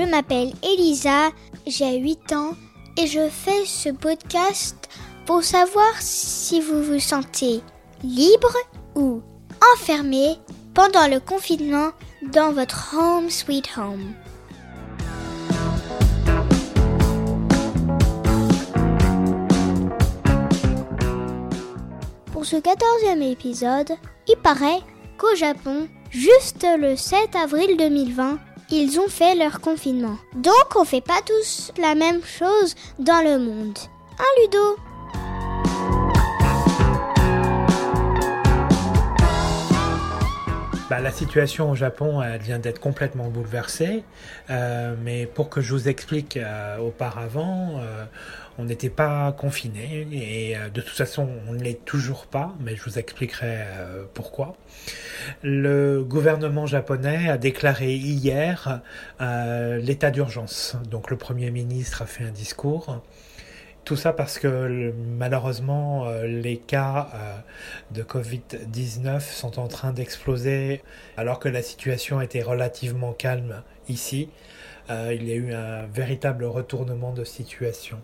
m'appelle Elisa, j'ai 8 ans et je fais ce podcast pour savoir si vous vous sentez libre ou enfermé pendant le confinement dans votre home sweet home. Pour ce quatorzième épisode, il paraît qu'au Japon, juste le 7 avril 2020, ils ont fait leur confinement. Donc on fait pas tous la même chose dans le monde. Un Ludo? Bah, la situation au Japon vient d'être complètement bouleversée, euh, mais pour que je vous explique euh, auparavant, euh, on n'était pas confiné et de toute façon on ne l'est toujours pas, mais je vous expliquerai pourquoi. Le gouvernement japonais a déclaré hier l'état d'urgence. Donc le Premier ministre a fait un discours tout ça parce que malheureusement euh, les cas euh, de Covid-19 sont en train d'exploser alors que la situation était relativement calme ici. Euh, il y a eu un véritable retournement de situation.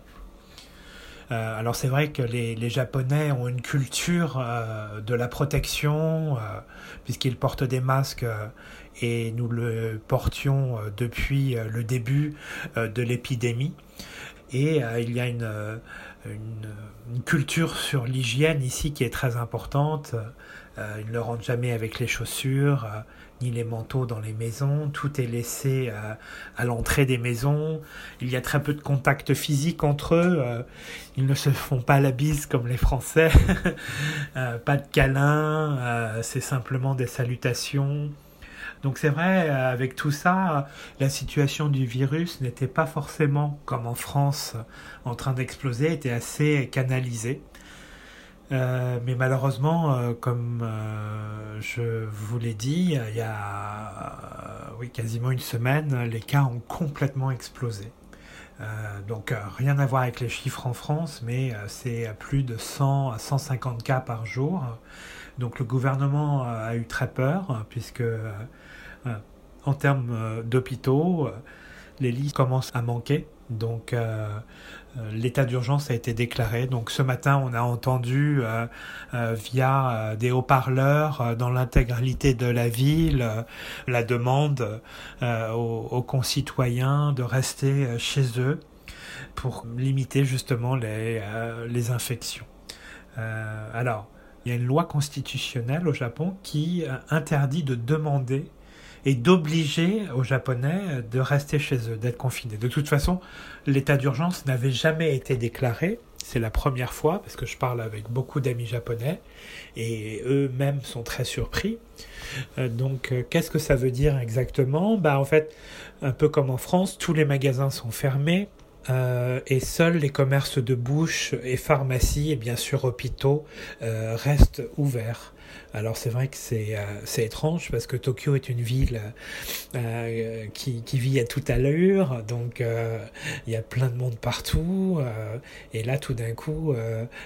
alors c'est vrai que les, les, Japonais ont une culture de la protection puisqu'ils portent des masques et nous le portions depuis le début de l'épidémie. Et euh, il y a euh, une, culture sur l'hygiène ici qui est très importante. Euh, ils ne rentrent jamais avec les chaussures, ni les manteaux dans les maisons. Tout est laissé à l'entrée des maisons. Il y a très peu de contact physique entre eux. ils ne se font pas la bise comme les Français. pas de câlins. C'est simplement des salutations. Donc c'est vrai, euh, avec tout ça, la situation du virus n'était pas forcément, comme en France, en train d'exploser, était assez canalisée. Euh, mais malheureusement, euh, comme je vous l'ai dit, il y a oui, quasiment une semaine, les cas ont complètement explosé. Donc rien à voir avec les chiffres en France, mais c'est plus de 100 à 150 cas par jour. Donc le gouvernement a eu très peur, puisque en termes euh, d'hôpitaux, euh, les lits commencent à manquer. Donc euh, l'état d'urgence a été déclaré. Donc ce matin, on a entendu via des haut-parleurs dans l'intégralité de la ville la demande aux, concitoyens de rester chez eux pour limiter justement les, les infections. alors, il y a une loi constitutionnelle au Japon qui interdit de demander et d'obliger aux Japonais de rester chez eux, d'être confinés. De toute façon, l'état d'urgence n'avait jamais été déclaré. C'est la première fois parce que je parle avec beaucoup d'amis japonais et eux-mêmes sont très surpris. Euh, donc, euh, qu'est-ce que ça veut dire exactement? Bah, en fait, un peu comme en France, tous les magasins sont fermés. Euh, et seuls les commerces de bouche et pharmacies et bien sûr hôpitaux restent ouverts. Alors c'est vrai que c'est euh, étrange parce que Tokyo est une ville euh, qui, qui, vit à toute allure, donc euh, il y a plein de monde partout, et là tout d'un coup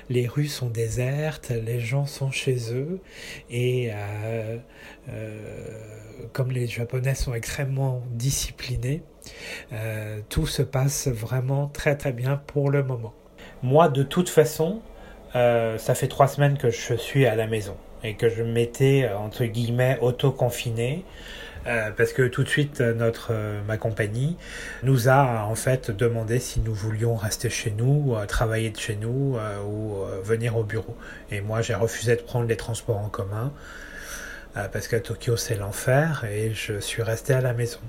les rues sont désertes, les gens sont chez eux, et comme les Japonais sont extrêmement disciplinés, tout se passe vraiment très très bien pour le moment. Moi de toute façon, ça fait trois semaines que je suis à la maison et que je m'étais euh, entre guillemets auto-confiné. Euh, parce que tout de suite euh, notre ma compagnie nous a en fait demandé si nous voulions rester chez nous, travailler de chez nous ou venir au bureau. Et moi j'ai refusé de prendre les transports en commun parce qu'à Tokyo c'est l'enfer et je suis resté à la maison.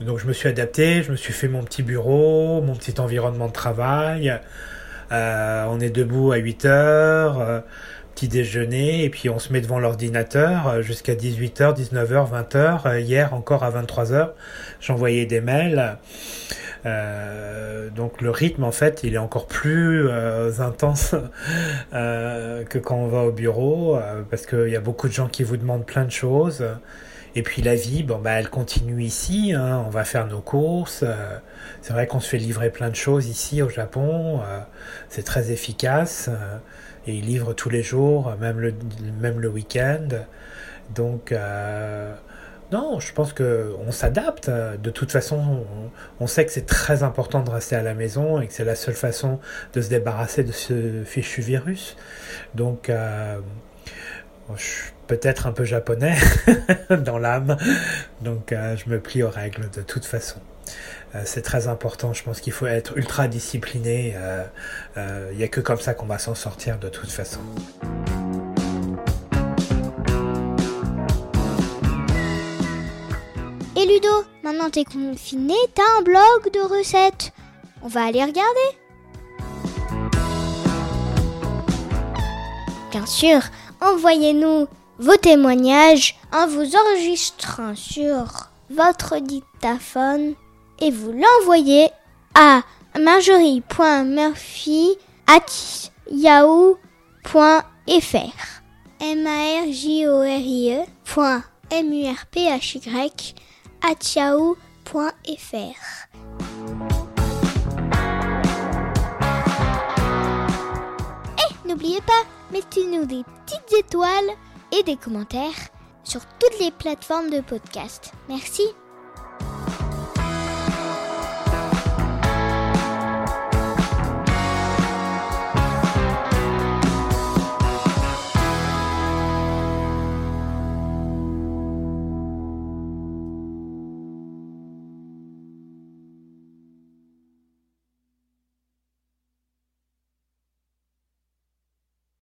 Donc je me suis adapté, je me suis fait mon petit bureau, mon petit environnement de travail. on est debout à 8 heures petit déjeuner et puis on se met devant l'ordinateur euh, jusqu'à 18h, 19h, 20h. Hier encore à 23h, j'envoyais des mails. Euh, donc le rythme en fait il est encore plus euh, intense que quand on va au bureau parce qu'il y a beaucoup de gens qui vous demandent plein de choses et puis la vie bon bah elle continue ici hein. on va faire nos courses c'est vrai qu'on se fait livrer plein de choses ici au Japon c'est très efficace et il livre tous les jours, même le, même le week-end. Donc, euh, Non, je pense que on s'adapte. De toute façon, on, sait que c'est très important de rester à la maison et que c'est la seule façon de se débarrasser de ce fichu virus. Donc, euh, je peut-être un peu japonais dans l'âme, donc euh, je me plie aux règles de toute façon. Euh, c'est très important, je pense qu'il faut être ultra discipliné. Il n'y a que comme ça qu'on va s'en sortir de toute façon. Et Ludo, maintenant t'es confiné, t'as un blog de recettes. On va aller regarder. Bien sûr, envoyez-nous vos témoignages en vous enregistrant sur votre dictaphone et vous l'envoyez à marjorie.murphy.yahoo.fr m a r j o r i e m u r p h y at yahoo.fr. Et n'oubliez pas, mettez-nous des petites étoiles et des commentaires sur toutes les plateformes de podcast. Merci.